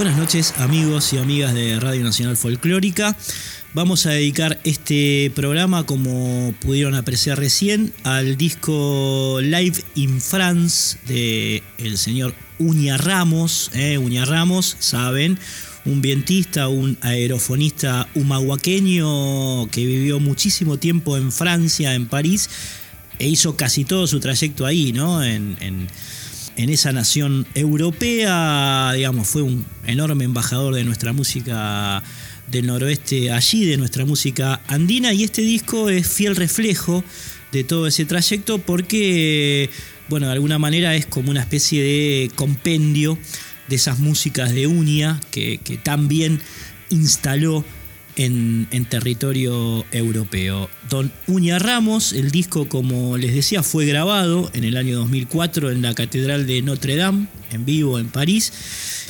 Buenas noches amigos y amigas de Radio Nacional Folclórica. Vamos a dedicar este programa, como pudieron apreciar recién, al disco Live in France de el señor Uña Ramos. Eh, Uña Ramos, saben, un vientista, un aerofonista humahuaqueño que vivió muchísimo tiempo en Francia, en París, e hizo casi todo su trayecto ahí, ¿no? en esa nación europea, digamos, fue un enorme embajador de nuestra música del noroeste allí, de nuestra música andina, y este disco es fiel reflejo de todo ese trayecto porque, bueno, de alguna manera es como una especie de compendio de esas músicas de Unia que, que también instaló en, territorio europeo. Don Uña Ramos, el disco, como les decía, fue grabado en el año 2004 en la Catedral de Notre Dame, en vivo en París,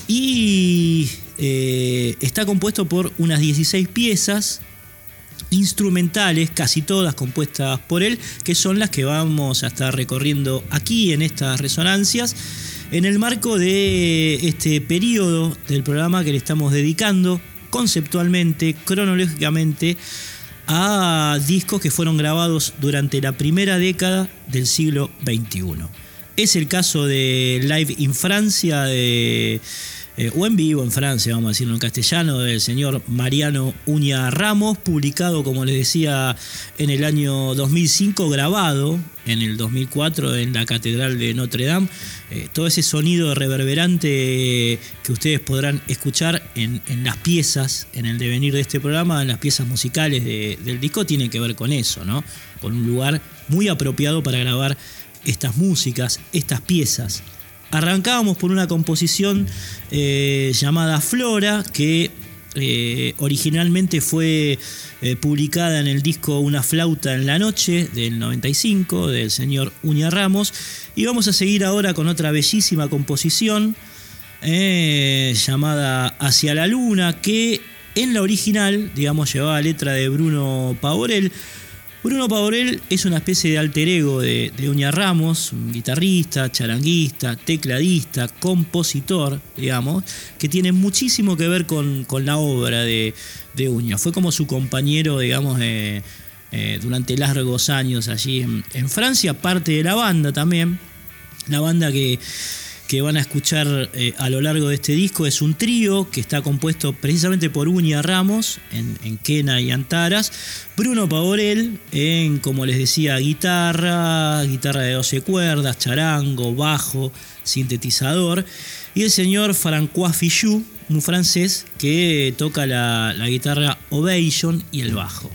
y eh, está compuesto por unas 16 piezas. instrumentales, casi todas compuestas por él, que son las que vamos a estar recorriendo aquí en estas resonancias, en el marco de este periodo del programa que le estamos dedicando conceptualmente, cronológicamente, a discos que fueron grabados durante la primera década del siglo XXI. Es el caso de Live in Francia de eh, o en vivo en Francia, vamos a decirlo en castellano, del señor Mariano Uña Ramos, publicado, como les decía, en el año 2005, grabado en el 2004 en la Catedral de Notre Dame. Eh, todo ese sonido reverberante que ustedes podrán escuchar en, las piezas, en el devenir de este programa, en las piezas musicales del disco, tiene que ver con eso, ¿no? Con un lugar muy apropiado para grabar estas músicas, estas piezas. Arrancábamos por una composición eh, llamada Flora, que eh, originalmente fue eh, publicada en el disco Una flauta en la noche del 95 del señor Uña Ramos. Y vamos a seguir ahora con otra bellísima composición llamada Hacia la Luna, que en la original, digamos, llevaba letra de Bruno Pavorel Bruno Pavorel es una especie de alter ego de, Uña Ramos, un guitarrista, charanguista, tecladista, compositor, digamos, que tiene muchísimo que ver con, la obra de, Uña. Fue como su compañero, digamos, eh, durante largos años allí en, en Francia, parte de la banda también. La banda que que van a escuchar eh, a lo largo de este disco es un trío que está compuesto precisamente por Uña Ramos en, en Quena y Antaras, Bruno Pavorel en, como les decía, guitarra, guitarra de 12 cuerdas, charango, bajo, sintetizador, y el señor Francois Fichou, un francés que toca la, la guitarra Ovation y el bajo.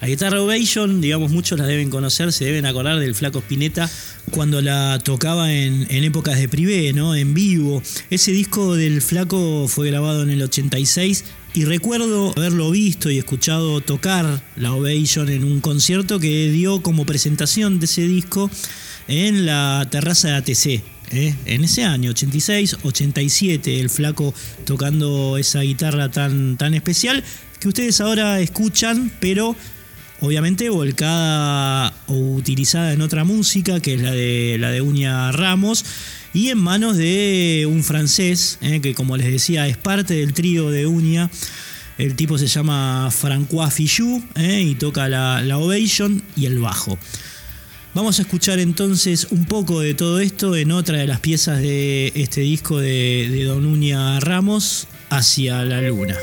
La guitarra Ovation, digamos, muchos la deben conocer, se deben acordar del Flaco Spinetta cuando la tocaba en, épocas de privé, ¿no? En vivo. Ese disco del Flaco fue grabado en el 86 y recuerdo haberlo visto y escuchado tocar la Ovation en un concierto que dio como presentación de ese disco en la terraza de ATC. ¿eh? En ese año, 86, 87, el flaco tocando esa guitarra tan, tan especial que ustedes ahora escuchan, pero obviamente volcada o utilizada en otra música, que es la de, la de Uña Ramos, y en manos de un francés, eh, que como les decía es parte del trío de Uña. El tipo se llama Francois Fichou eh, y toca la, ovation y el bajo. Vamos a escuchar entonces un poco de todo esto en otra de las piezas de este disco de, de Don Uña Ramos, Hacia la Luna.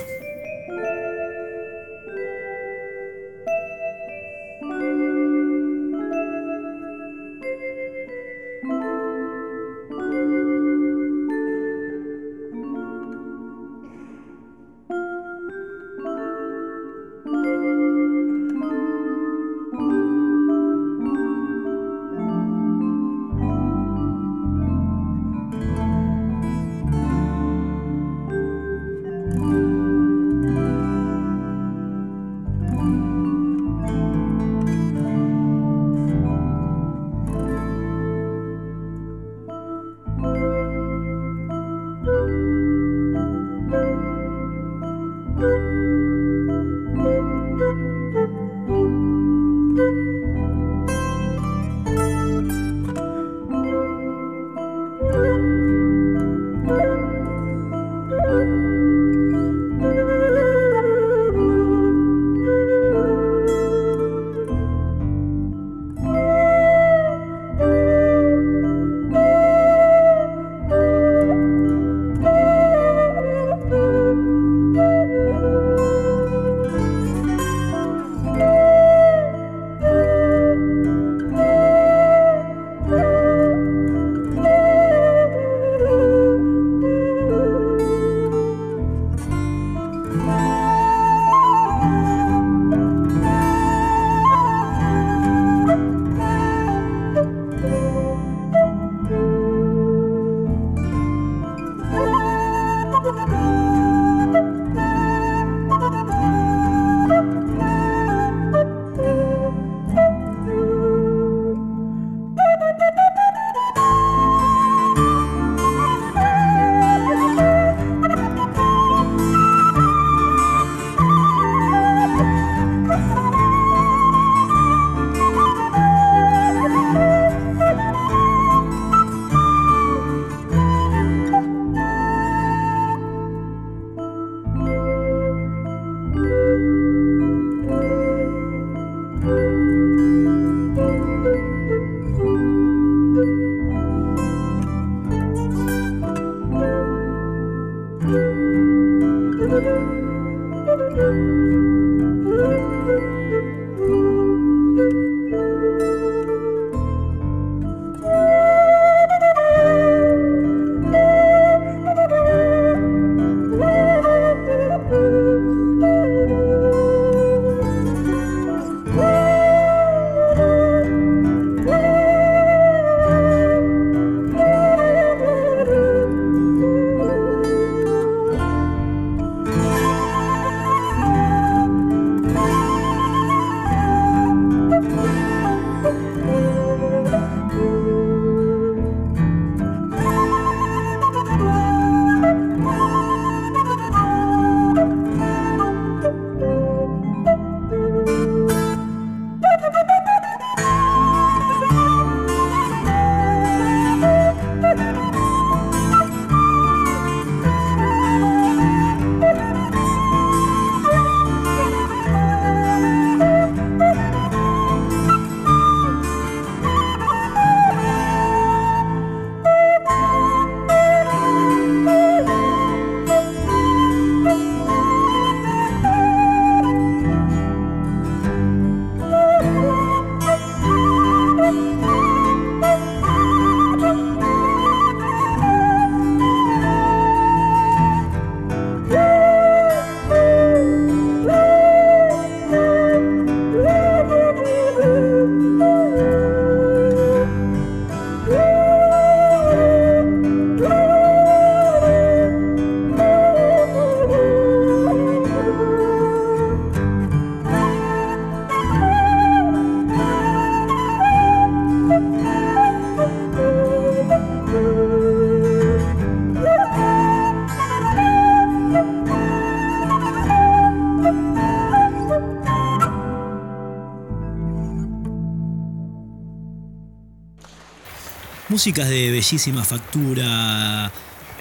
Músicas de bellísima factura,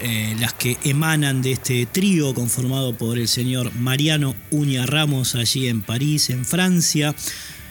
eh, las que emanan de este trío conformado por el señor Mariano Uña Ramos allí en París, en Francia.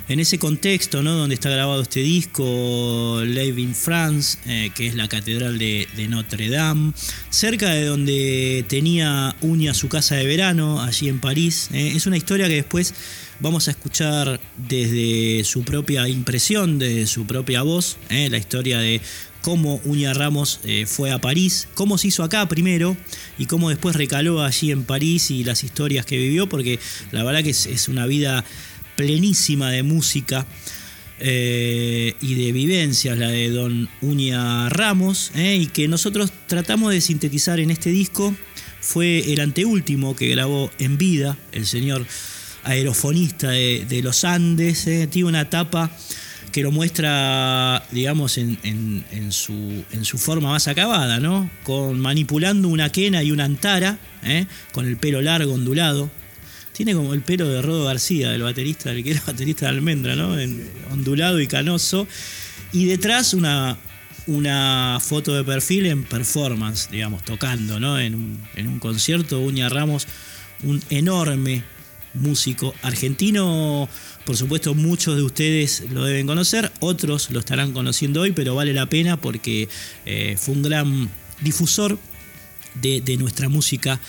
En ese contexto, ¿no? donde está grabado este disco, Live in France, eh, que es la catedral de, Notre Dame, cerca de donde tenía Uña su casa de verano, allí en París. Eh. Es una historia que después vamos a escuchar desde su propia impresión, desde su propia voz, la historia de cómo Uña Ramos fue a París, cómo se hizo acá primero y cómo después recaló allí en París y las historias que vivió, porque la verdad que es una vida plenísima de música eh, y de vivencias, la de Don Uña Ramos, eh, y que nosotros tratamos de sintetizar en este disco. Fue el anteúltimo que grabó en vida el señor aerofonista de, los Andes. Eh, tiene una tapa que lo muestra, digamos, en, su, forma más acabada, ¿no? Con manipulando una quena y una antara, con el pelo largo, ondulado, tiene como el pelo de Rodo García, el baterista, el que era baterista de Almendra, ¿no? ondulado y canoso. Y detrás una, una foto de perfil en performance, digamos, tocando, ¿no? En un, en un concierto, Uña Ramos, un enorme músico argentino. Por supuesto, muchos de ustedes lo deben conocer, otros lo estarán conociendo hoy, pero vale la pena porque eh, fue un gran difusor de, nuestra música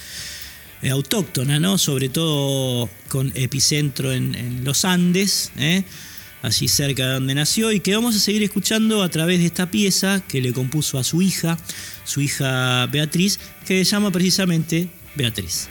eh, autóctona, ¿no? sobre todo con epicentro en, los Andes, ¿eh? allí cerca de donde nació, y que vamos a seguir escuchando a través de esta pieza que le compuso a su hija, su hija Beatriz, que se llama precisamente Beatriz.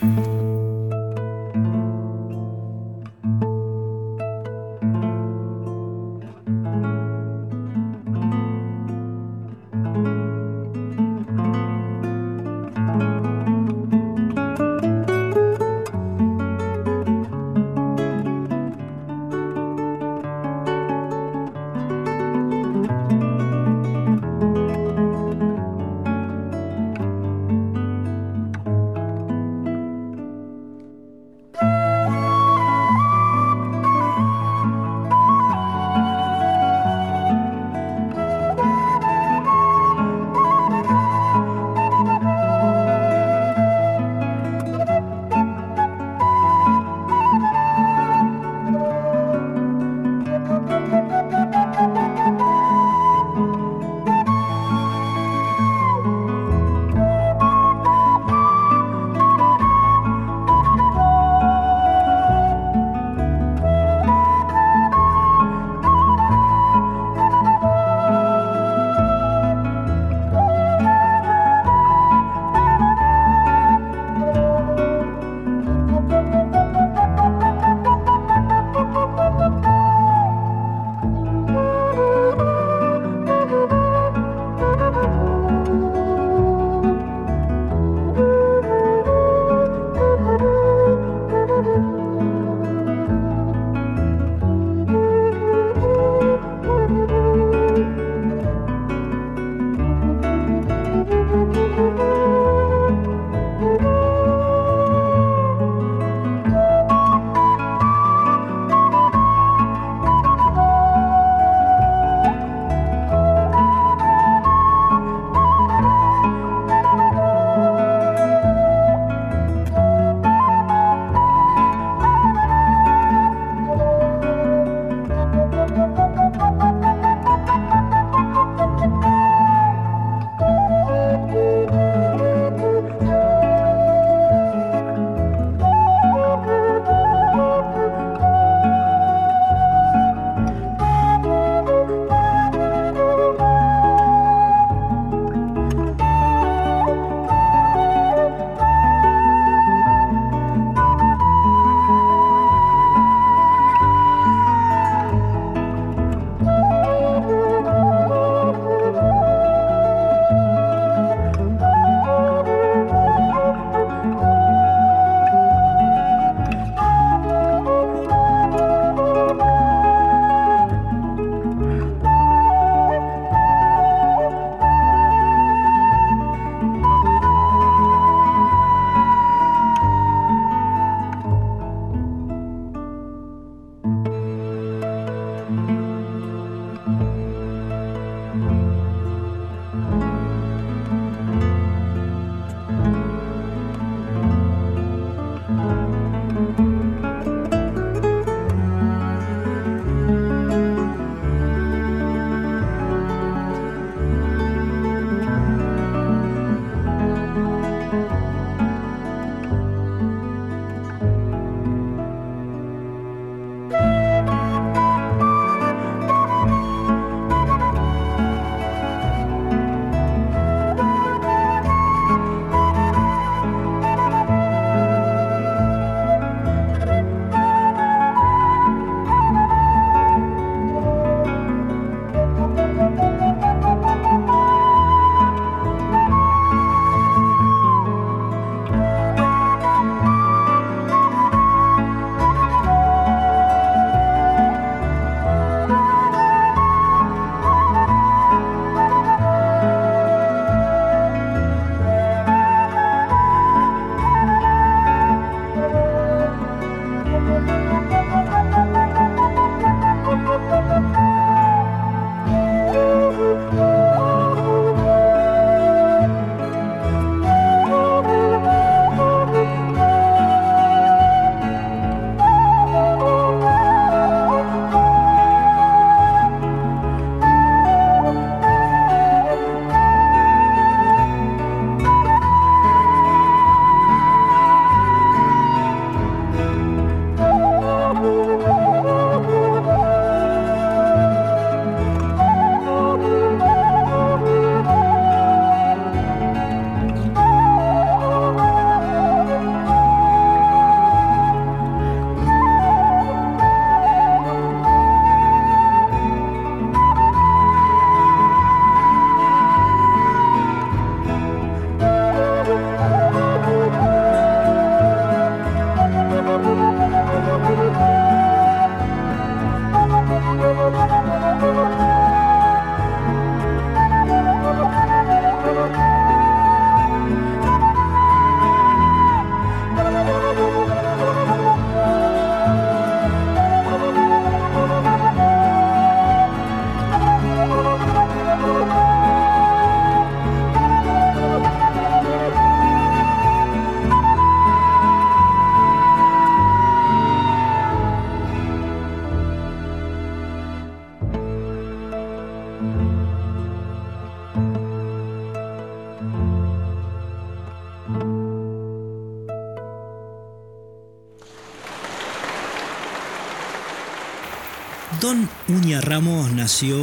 Ramos nació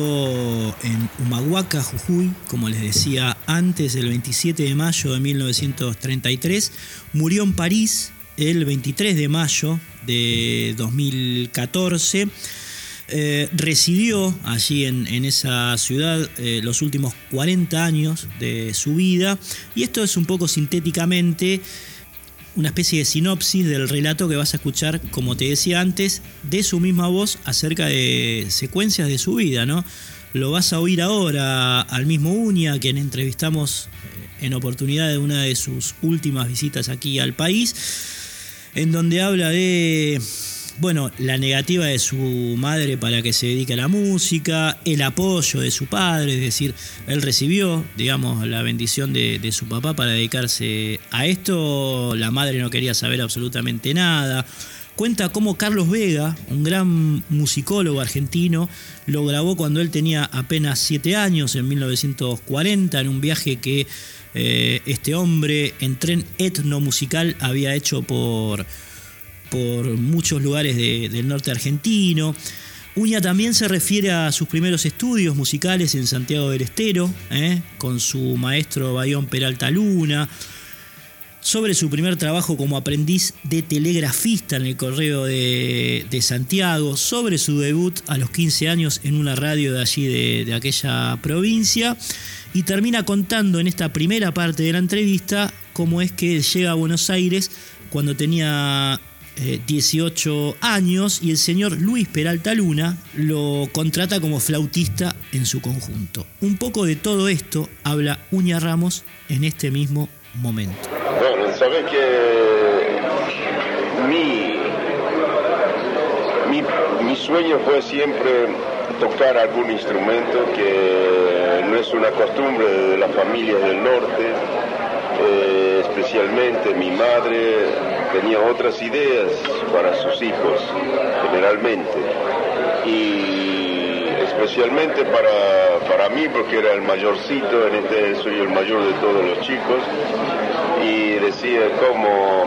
en Humahuaca, Jujuy, como les decía antes, el 27 de mayo de 1933. Murió en París el 23 de mayo de 2014. Eh, residió allí en, esa ciudad eh, los últimos 40 años de su vida y esto es un poco sintéticamente una especie de sinopsis del relato que vas a escuchar, como te decía antes, de su misma voz acerca de secuencias de su vida, ¿no? Lo vas a oír ahora al mismo Uña, quien entrevistamos eh, en oportunidad de una de sus últimas visitas aquí al país, en donde habla de bueno, la negativa de su madre para que se dedique a la música, el apoyo de su padre, es decir, él recibió, digamos, la bendición de, su papá para dedicarse a esto, la madre no quería saber absolutamente nada. Cuenta cómo Carlos Vega, un gran musicólogo argentino, lo grabó cuando él tenía apenas 7 años, en 1940, en un viaje que eh, este hombre en tren etnomusical había hecho por por muchos lugares del norte argentino. Uña también se refiere a sus primeros estudios musicales en Santiago del Estero, ¿eh? con su maestro Bayón Peralta Luna, sobre su primer trabajo como aprendiz de telegrafista en el Correo de, Santiago, sobre su debut a los 15 años en una radio de allí, de, de aquella provincia, y termina contando en esta primera parte de la entrevista cómo es que llega a Buenos Aires cuando tenía 18 eh, años y el señor Luis Peralta Luna lo contrata como flautista en su conjunto. Un poco de todo esto habla Uña Ramos en este mismo momento. Bueno, sabes que mi, mi, sueño fue siempre tocar algún instrumento que no es una costumbre de las familias del norte, eh, especialmente mi madre tenía otras ideas para sus hijos, generalmente. Y especialmente para, para mí, porque era el mayorcito, en este soy el mayor de todos los chicos, y decía como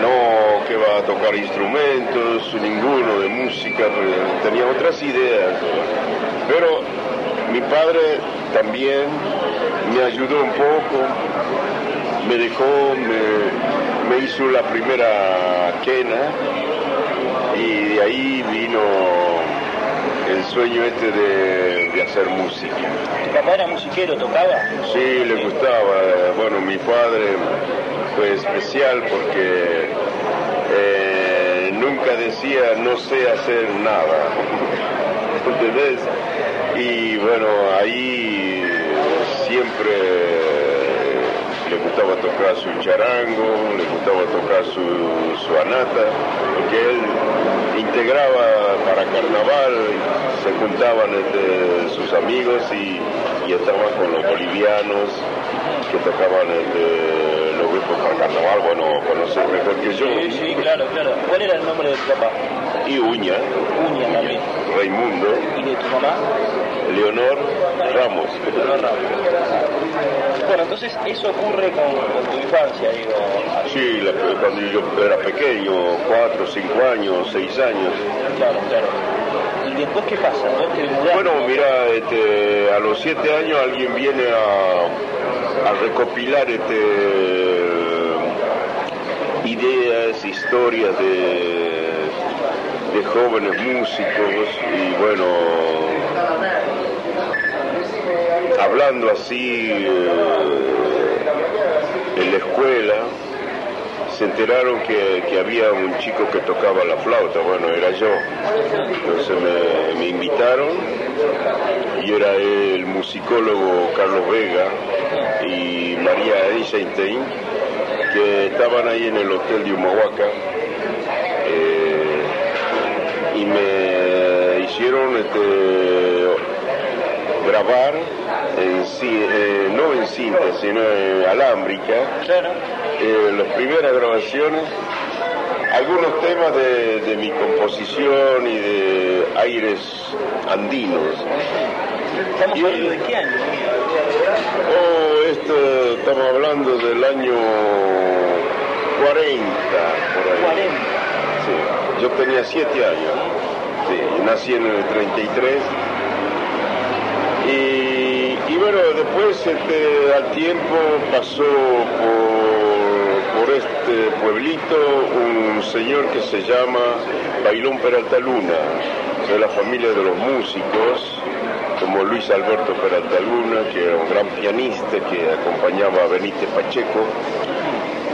no que va a tocar instrumentos, ninguno de música, tenía otras ideas. Pero mi padre también me ayudó un poco, me dejó, me, me hizo la primera quena y de ahí vino el sueño este de, hacer música. ¿Tu papá era musiquero, tocaba? Sí, le gustaba. Bueno, mi padre fue especial porque eh, nunca decía no sé hacer nada. ¿Entendés? Y bueno, ahí siempre le gustaba tocar su charango, le gustaba tocar su, su anata, porque él integraba para carnaval, se juntaban sus amigos y, y estaban con los bolivianos que tocaban el, los grupos para carnaval, bueno, conocer mejor que yo. Sí, sí, claro, claro. ¿Cuál era el nombre de tu papá? Y Uña. Uña también. Raimundo. ¿Y de tu mamá? Leonor Ramos. Bueno, entonces eso ocurre con, tu infancia, digo. Sí, cuando yo era pequeño, cuatro, cinco años, seis años. Claro, claro. ¿Y después qué pasa? bueno, mira, este, a los siete años alguien viene a, a recopilar este, ideas, historias de, de jóvenes músicos y bueno, hablando así eh, en la escuela, se enteraron que, había un chico que tocaba la flauta, bueno, era yo. Entonces me, invitaron y era el musicólogo Carlos Vega y María Einstein, que estaban ahí en el hotel de Humahuaca eh, y me hicieron este, grabar eh, no en cinta, sino en alámbrica, claro. eh, las primeras grabaciones, algunos temas de, mi composición y de aires andinos. ¿Estamos hablando de qué año? Oh, esto estamos hablando del año 40, por ahí. 40. Sí, yo tenía 7 años. Sí, nací en el 33. Y, bueno, después este, al tiempo pasó por, por este pueblito un señor que se llama Bailón Peralta Luna, de la familia de los músicos, como Luis Alberto Peralta Luna, que era un gran pianista que acompañaba a Benítez Pacheco.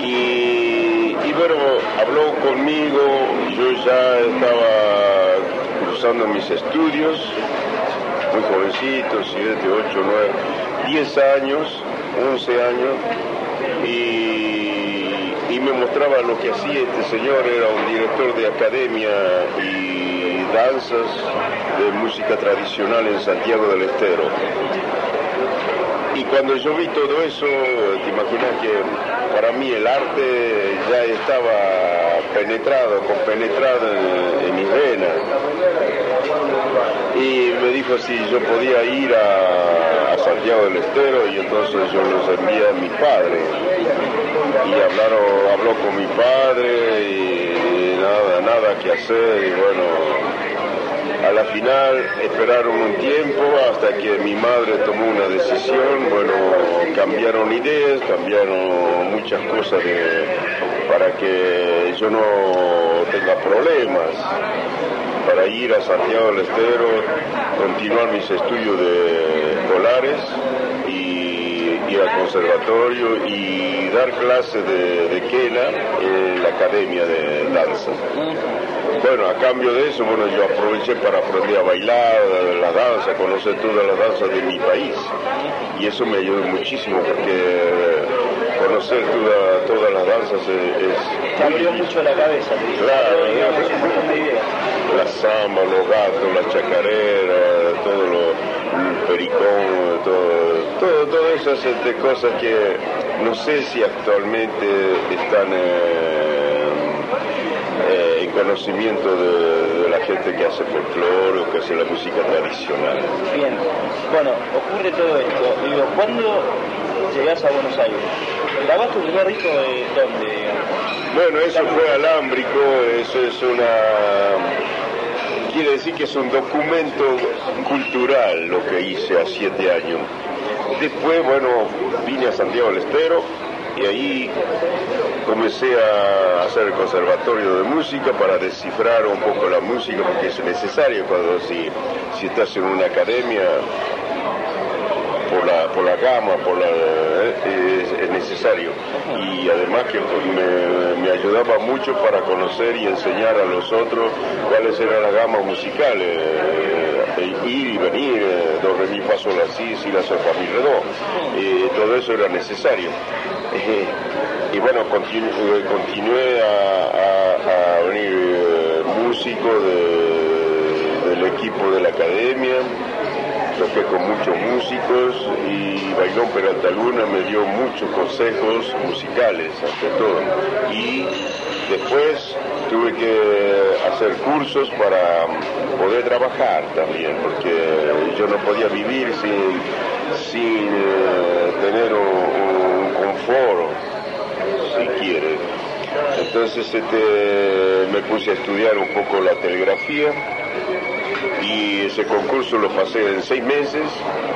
Y, bueno, habló conmigo, yo ya estaba cruzando mis estudios, muy jovencito, 7, 8, 9, 10 años, 11 años, y, y me mostraba lo que hacía este señor, era un director de academia y danzas de música tradicional en Santiago del Estero. Y cuando yo vi todo eso, te imaginas que para mí el arte ya estaba penetrado, compenetrado en, en mis venas. Y me dijo si yo podía ir a, Santiago del Estero y entonces yo los envié a mi padre. Y hablaron, habló con mi padre y nada, nada que hacer y bueno, a la final esperaron un tiempo hasta que mi madre tomó una decisión, bueno, cambiaron ideas, cambiaron muchas cosas para que yo no tenga problemas, ir a Santiago del Estero, continuar mis estudios de escolares y ir al conservatorio y dar clases de, de quena en la academia de danza. Bueno, a cambio de eso, bueno, yo aproveché para aprender a bailar, la danza, conocer todas las danzas de mi país. Y eso me ayudó muchísimo porque conocer todas las danzas es... Cambió mucho la cabeza. Claro, la samba, los gatos, la chacarera, todo lo, el pericón, todo, todo, todas esas este, cosas que no sé si actualmente están... Eh, en conocimiento de, la gente que hace folclore o que hace la música tradicional. Bien, bueno, ocurre todo esto. Digo, ¿cuándo llegás a Buenos Aires? ¿Grabaste tu primer disco de dónde? Bueno, eso fue alámbrico, eso es una... Quiere decir que es un documento cultural lo que hice a siete años. Después, bueno, vine a Santiago del Estero, y ahí comencé a hacer el conservatorio de música para descifrar un poco la música porque es necesario cuando si, estás en una academia por la, por la gama, por la, eh, es, necesario. Y además que me, me, ayudaba mucho para conocer y enseñar a los otros cuáles eran las gamas musicales, eh, ir y venir, eh, do, re, mi, fa, sol, la, si, la, sol, fa, todo eso era necesario. y bueno, continu, continué a, a, a venir músico de, del equipo de la academia toqué con muchos músicos y Bailón Peralta Luna me dio muchos consejos musicales, ante todo. Y después tuve que hacer cursos para poder trabajar también, porque yo no podía vivir sin, sin eh, tener un, un confort, si quiere. Entonces este, me puse a estudiar un poco la telegrafía y ese concurso lo pasé en seis meses,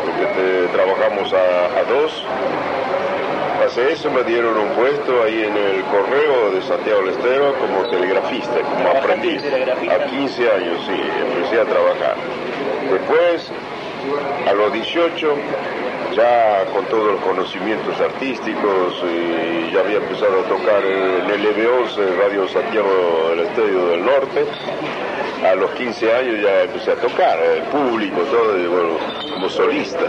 porque trabajamos a, a, dos. Pasé eso, me dieron un puesto ahí en el correo de Santiago del Estero como telegrafista, como aprendiz. A 15 años, sí, empecé a trabajar. Después, a los 18, ya con todos los conocimientos artísticos y ya había empezado a tocar en el LB11, Radio Santiago del Estadio del Norte a los 15 años ya empecé a tocar, el público, todo, como solista.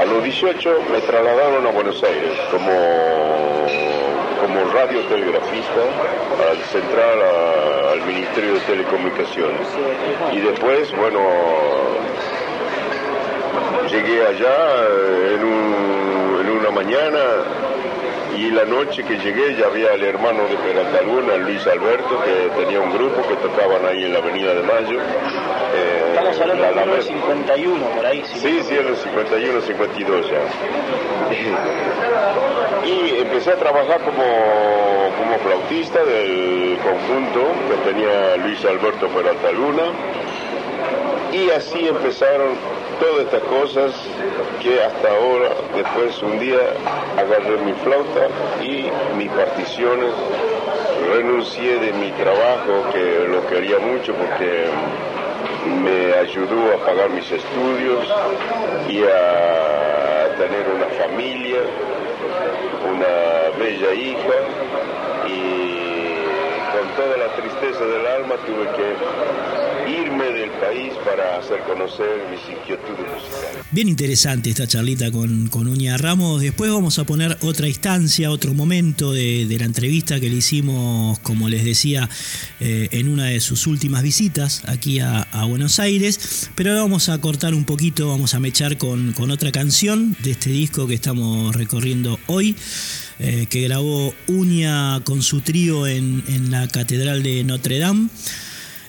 A los 18 me trasladaron a Buenos Aires como, como radiotelegrafista al central, al Ministerio de Telecomunicaciones. Y después, bueno, llegué allá en, un, en una mañana y la noche que llegué ya había el hermano de Peralta Luna, Luis Alberto, que tenía un grupo que tocaban ahí en la Avenida de Mayo. Eh, Estamos hablando de 1951, por ahí. Sí, sí, sí en el 51, 52 ya. y empecé a trabajar como, como flautista del conjunto que tenía Luis Alberto Peralta Luna. Y así empezaron todas estas cosas que hasta ahora, después un día agarré mi flauta y mis particiones, renuncié de mi trabajo que lo quería mucho porque me ayudó a pagar mis estudios y a tener una familia, una bella hija. Y con toda la tristeza del alma tuve que irme del país para hacer conocer mis inquietudes musicales. Bien interesante esta charlita con, con Uña Ramos. Después vamos a poner otra instancia, otro momento de, la entrevista que le hicimos, como les decía, eh, en una de sus últimas visitas aquí a, Buenos Aires. Pero ahora vamos a cortar un poquito, vamos a mechar con, con otra canción de este disco que estamos recorriendo hoy. Eh, que grabó Uña con su trío en, en la Catedral de Notre Dame.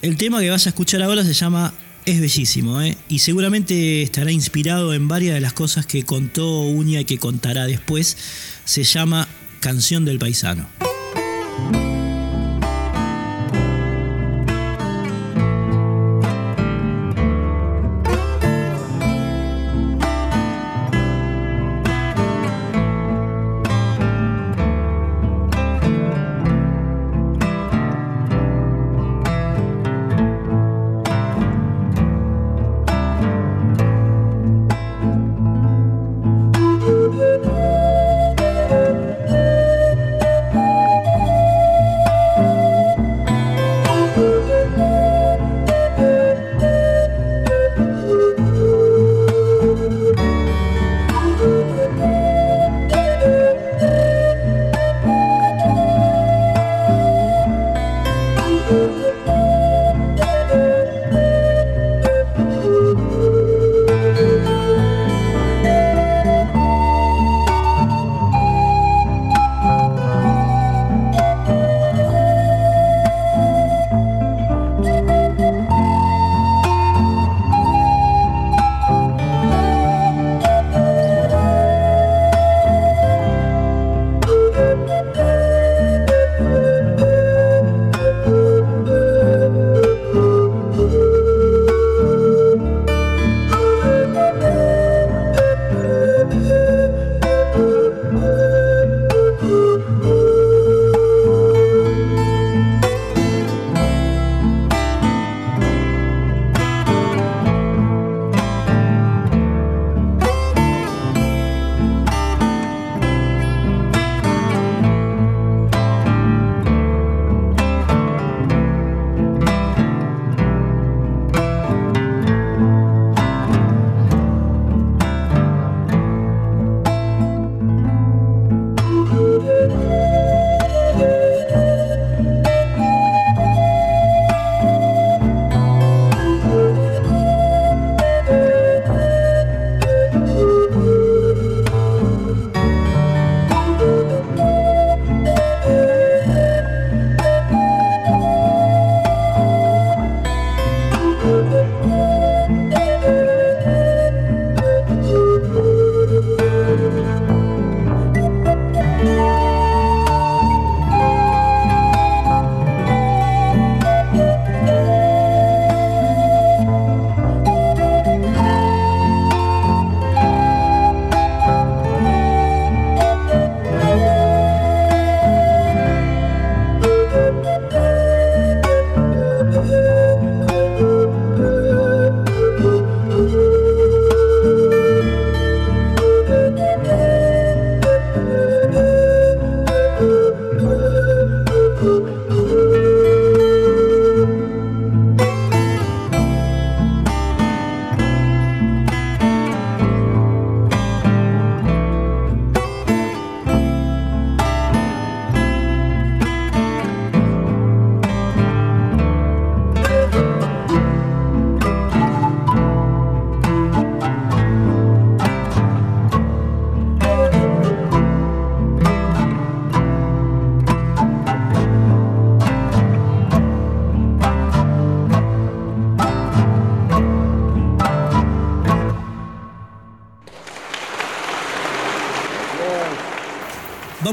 El tema que vas a escuchar ahora se llama Es Bellísimo, ¿eh? y seguramente estará inspirado en varias de las cosas que contó Uña y que contará después. Se llama Canción del Paisano.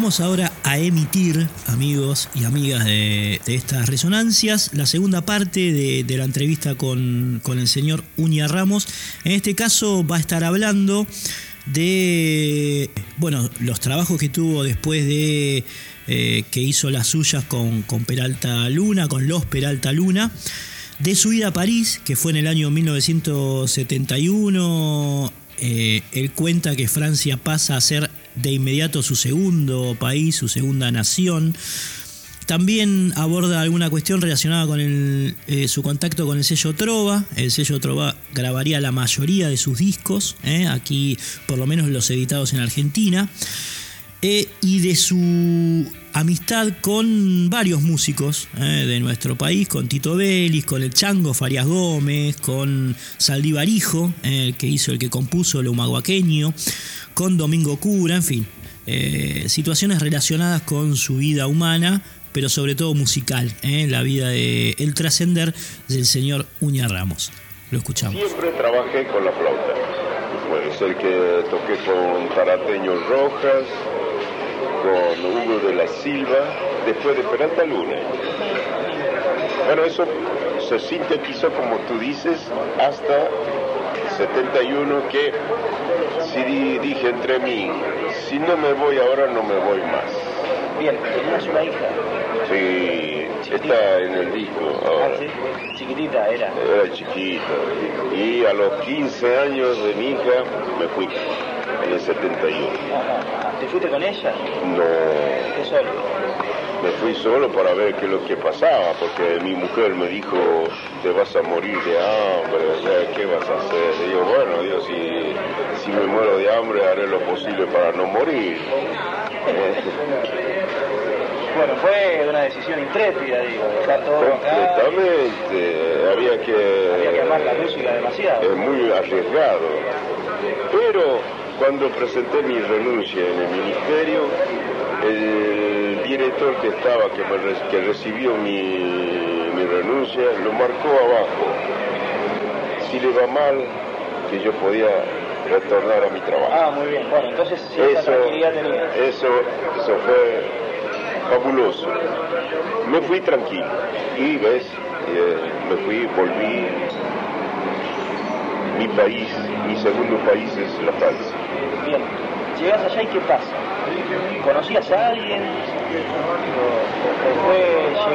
Ahora a emitir, amigos y amigas de, estas resonancias, la segunda parte de, la entrevista con, el señor Uña Ramos. En este caso va a estar hablando de bueno, los trabajos que tuvo después de eh, que hizo las suyas con, con Peralta Luna, con los Peralta Luna de su ida a París, que fue en el año 1971. Eh, él cuenta que Francia pasa a ser de inmediato su segundo país, su segunda nación. También aborda alguna cuestión relacionada con eh, su contacto con el sello Trova. El sello Trova grabaría la mayoría de sus discos, eh, aquí por lo menos los editados en Argentina. Eh, y de su amistad con varios músicos de nuestro país, con Tito Vélez, con el Chango Farias Gómez, con eh, el que hizo, el que compuso el humaguaqueño, con Domingo Cura, en fin, situaciones relacionadas con su vida humana, pero sobre todo musical, la vida de el trascender del señor Uña Ramos. Lo escuchamos. Siempre trabajé con la flauta. Puede ser que toqué con Tarateño Rojas, con Hugo de la Silva, después de Peralta Luna. Bueno, eso se sintetizó, como tú dices, hasta 71, que si dije entre mí, si no me voy ahora, no me voy más. Bien, ¿tenías una hija? Sí, está en el disco ahora. Ah, sí? Chiquitita era. Era chiquita. Y a los 15 años de mi hija me fui, en el 71. ¿Te fuiste con ella? No. ¿Qué solo? Me fui solo para ver qué es lo que pasaba, porque mi mujer me dijo, te vas a morir de hambre, o sea, ¿qué vas a hacer? Y yo, bueno, Dios, si, si me muero de hambre, haré lo posible para no morir. Bueno, fue una decisión intrépida, digo, dejar todo Completamente, había que... Había que amar la música demasiado. Es muy arriesgado. Pero cuando presenté mi renuncia en el ministerio, el director que estaba, que, que recibió mi, mi renuncia, lo marcó abajo. Si le va mal, que yo podía retornar a mi trabajo. Ah, muy bien. Bueno, entonces sí, eso, tranquilidad tenía. Eso, eso fue fabuloso. Me fui tranquilo y ves, eh, me fui, volví. Mi país, mi segundo país es La Francia. Bien, llegas allá y ¿qué pasa? ¿Conocías a alguien?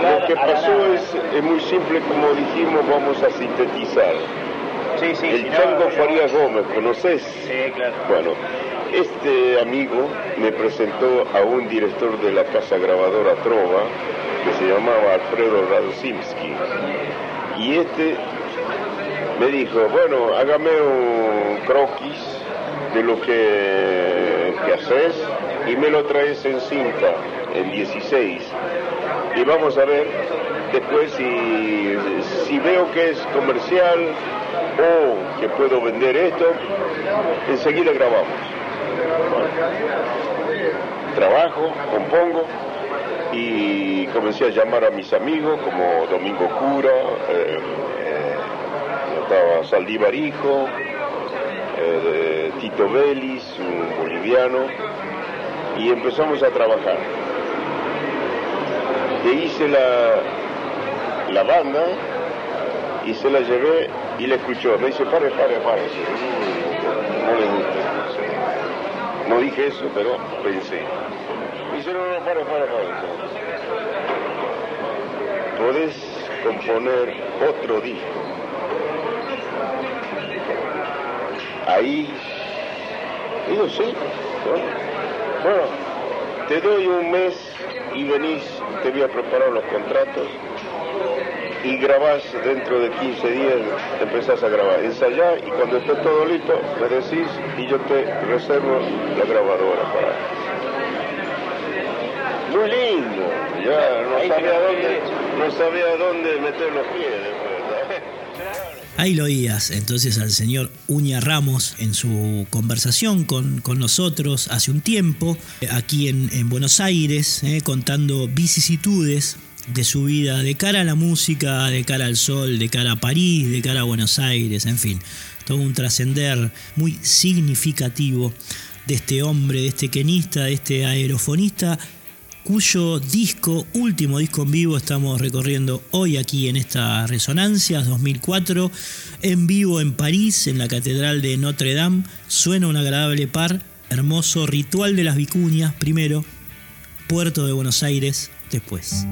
Lo que pasó es, es, muy simple, como dijimos, vamos a sintetizar. Sí, sí, el Chango Farías Gómez, ¿conoces? Sí, claro. Bueno, este amigo me presentó a un director de la casa grabadora Trova, que se llamaba Alfredo Radzinski. Y este me dijo, bueno, hágame un croquis de lo que, que haces y me lo traes en cinta, en 16. Y vamos a ver después si, si veo que es comercial o que puedo vender esto, enseguida grabamos trabajo, compongo y comencé a llamar a mis amigos como Domingo Cura, eh, eh, estaba Saldívar Hijo, eh, Tito Vélez, un boliviano, y empezamos a trabajar. Le hice la, la banda y se la llevé y le escuchó. Me dice, pare, pare, pare. No le gusta. No dije eso, pero pensé. Dice, no, no, para, para, para. Puedes componer otro disco. Ahí, digo, sí. Bueno, te doy un mes y venís, te voy a preparar los contratos y grabás dentro de 15 días, empezás a grabar, ensayar y cuando esté todo listo me decís y yo te reservo la grabadora para... Muy lindo, ya no sabía dónde, no sabía dónde meter los pies. Ahí lo oías entonces al señor Uña Ramos en su conversación con, con nosotros hace un tiempo, aquí en, en Buenos Aires, eh, contando vicisitudes de su vida de cara a la música, de cara al sol, de cara a París, de cara a Buenos Aires, en fin, todo un trascender muy significativo de este hombre, de este quenista, de este aerofonista, cuyo disco, último disco en vivo, estamos recorriendo hoy aquí en esta Resonancia 2004, en vivo en París, en la Catedral de Notre Dame. Suena un agradable par, hermoso ritual de las vicuñas primero, Puerto de Buenos Aires después.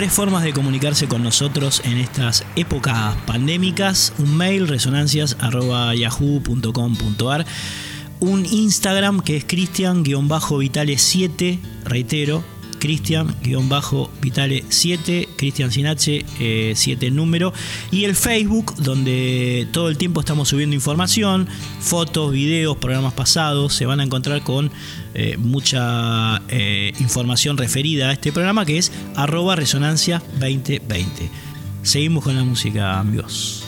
Tres formas de comunicarse con nosotros en estas épocas pandémicas. Un mail, resonancias.yahoo.com.ar. Un Instagram que es cristian-vitale7, reitero, Cristian-Vitale7, Cristian sin H, 7 eh, número, y el Facebook, donde todo el tiempo estamos subiendo información, fotos, videos, programas pasados, se van a encontrar con eh, mucha eh, información referida a este programa que es arroba resonancia 2020. Seguimos con la música, amigos.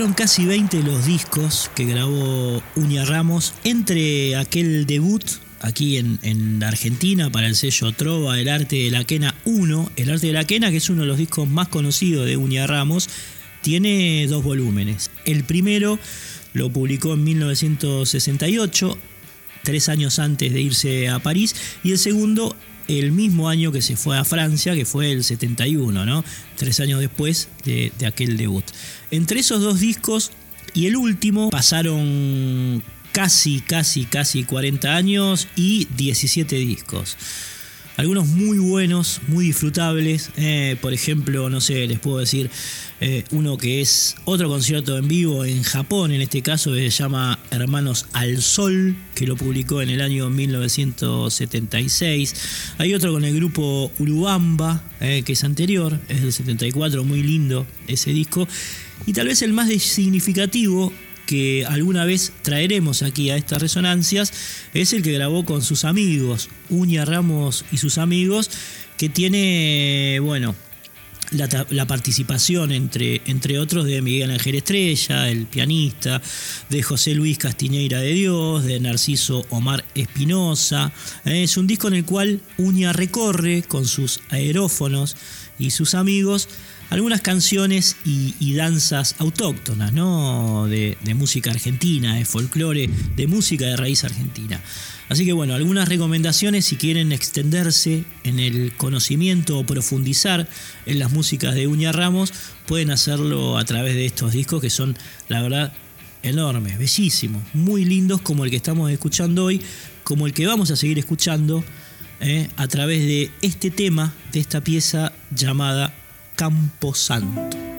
Fueron casi 20 los discos que grabó Uña Ramos entre aquel debut aquí en, Argentina para el sello Trova, El Arte de la Quena 1. El Arte de la Quena, que es uno de los discos más conocidos de Uña Ramos, tiene dos volúmenes. El primero lo publicó en 1968, tres años antes de irse a París, y el segundo el mismo año que se fue a Francia, que fue el 71, ¿no? Tres años después de, de aquel debut. Entre esos dos discos y el último pasaron casi, casi, casi 40 años y 17 discos. Algunos muy buenos, muy disfrutables. Eh, por ejemplo, no sé, les puedo decir eh, uno que es otro concierto en vivo en Japón, en este caso se llama Hermanos al Sol, que lo publicó en el año 1976. Hay otro con el grupo Urubamba, eh, que es anterior, es del 74, muy lindo ese disco. Y tal vez el más significativo que alguna vez traeremos aquí a estas resonancias es el que grabó con sus amigos, Uña Ramos y sus amigos, que tiene, bueno, la, participación entre, entre otros de Miguel Ángel Estrella, el pianista, de José Luis Castiñeira de Dios, de Narciso Omar Espinosa. Es un disco en el cual Uña recorre con sus aerófonos y sus amigos algunas canciones y, danzas autóctonas, ¿no? De, música argentina, de folclore, de música de raíz argentina. Así que bueno, algunas recomendaciones si quieren extenderse en el conocimiento o profundizar en las músicas de Uña Ramos, pueden hacerlo a través de estos discos que son, la verdad, enormes, bellísimos, muy lindos como el que estamos escuchando hoy, como el que vamos a seguir escuchando ¿eh? a través de este tema, de esta pieza llamada Camposanto.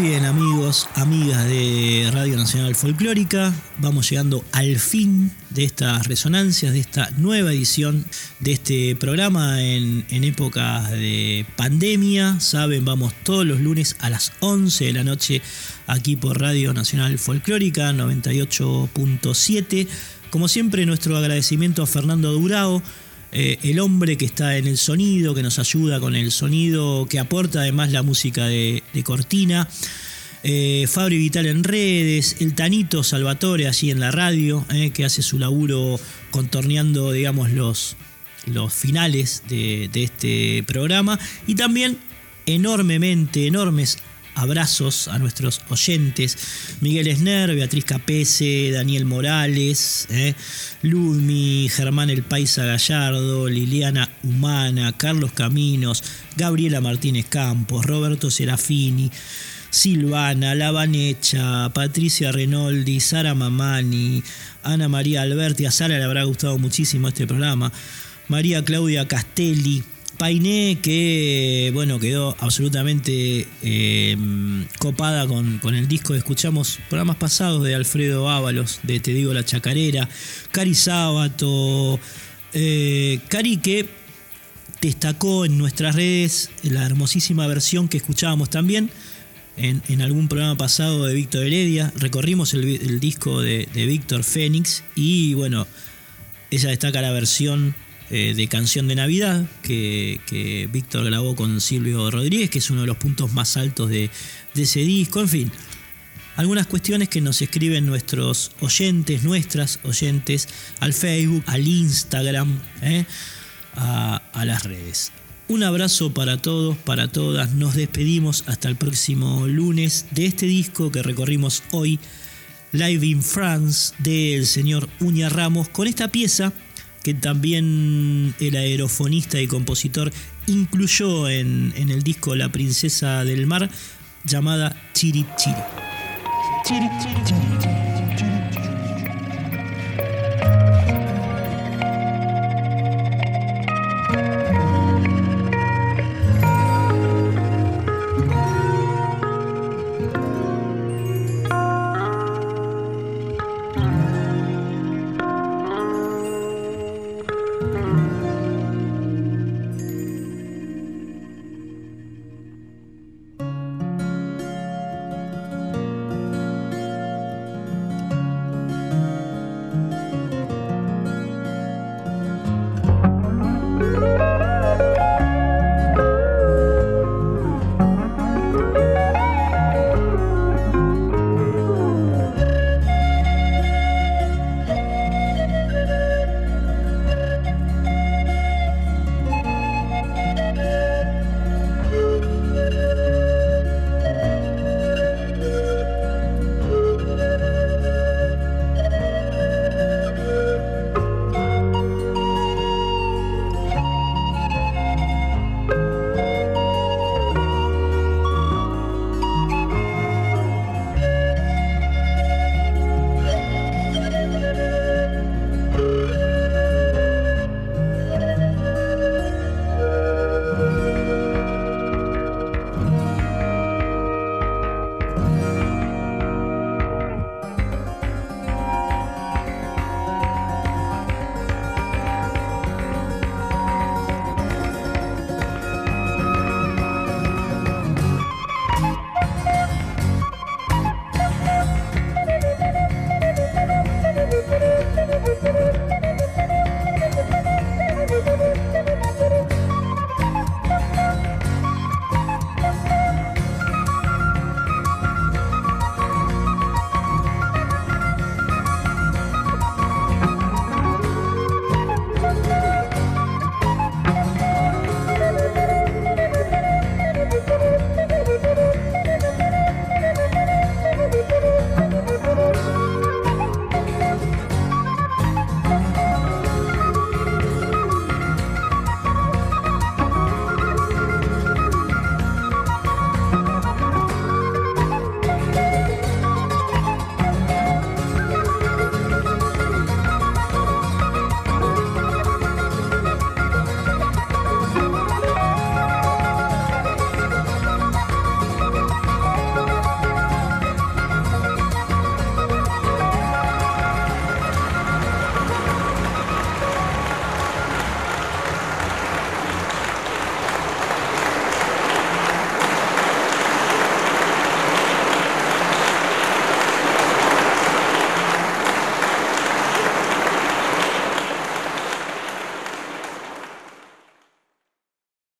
Bien amigos, amigas de Radio Nacional Folclórica, vamos llegando al fin de estas resonancias, de esta nueva edición de este programa en, en épocas de pandemia. Saben, vamos todos los lunes a las 11 de la noche aquí por Radio Nacional Folclórica 98.7. Como siempre, nuestro agradecimiento a Fernando Durao eh, el hombre que está en el sonido, que nos ayuda con el sonido, que aporta además la música de, Cortina. Eh, Fabri Vital en redes, el Tanito Salvatore allí en la radio, eh, que hace su laburo contorneando, digamos, los, los finales de este programa. Y también enormemente, enormes abrazos a nuestros oyentes. Miguel Esner, Beatriz Capese, Daniel Morales, eh, Ludmi, Germán El Paisa Gallardo, Liliana Humana, Carlos Caminos, Gabriela Martínez Campos, Roberto Serafini. Silvana, Lavanecha, Patricia Renoldi, Sara Mamani, Ana María Alberti, a Sara le habrá gustado muchísimo este programa, María Claudia Castelli, Painé que, bueno, quedó absolutamente eh, copada con, el disco escuchamos programas pasados de Alfredo Ábalos, de Te digo la chacarera, Cari Sábato, eh, Cari que destacó en nuestras redes la hermosísima versión que escuchábamos también en, algún programa pasado de Víctor Heredia, recorrimos el, disco de, de Víctor Fénix y bueno, ella destaca la versión eh, de Canción de Navidad que, Víctor grabó con Silvio Rodríguez, que es uno de los puntos más altos de, ese disco. En fin, algunas cuestiones que nos escriben nuestros oyentes, nuestras oyentes, al Facebook, al Instagram, eh, a, a las redes. Un abrazo para todos, para todas. Nos despedimos hasta el próximo lunes de este disco que recorrimos hoy, Live in France, del señor Uña Ramos, con esta pieza que también el aerofonista y compositor incluyó en, el disco La Princesa del Mar, llamada Chiri. Chiri Chiri.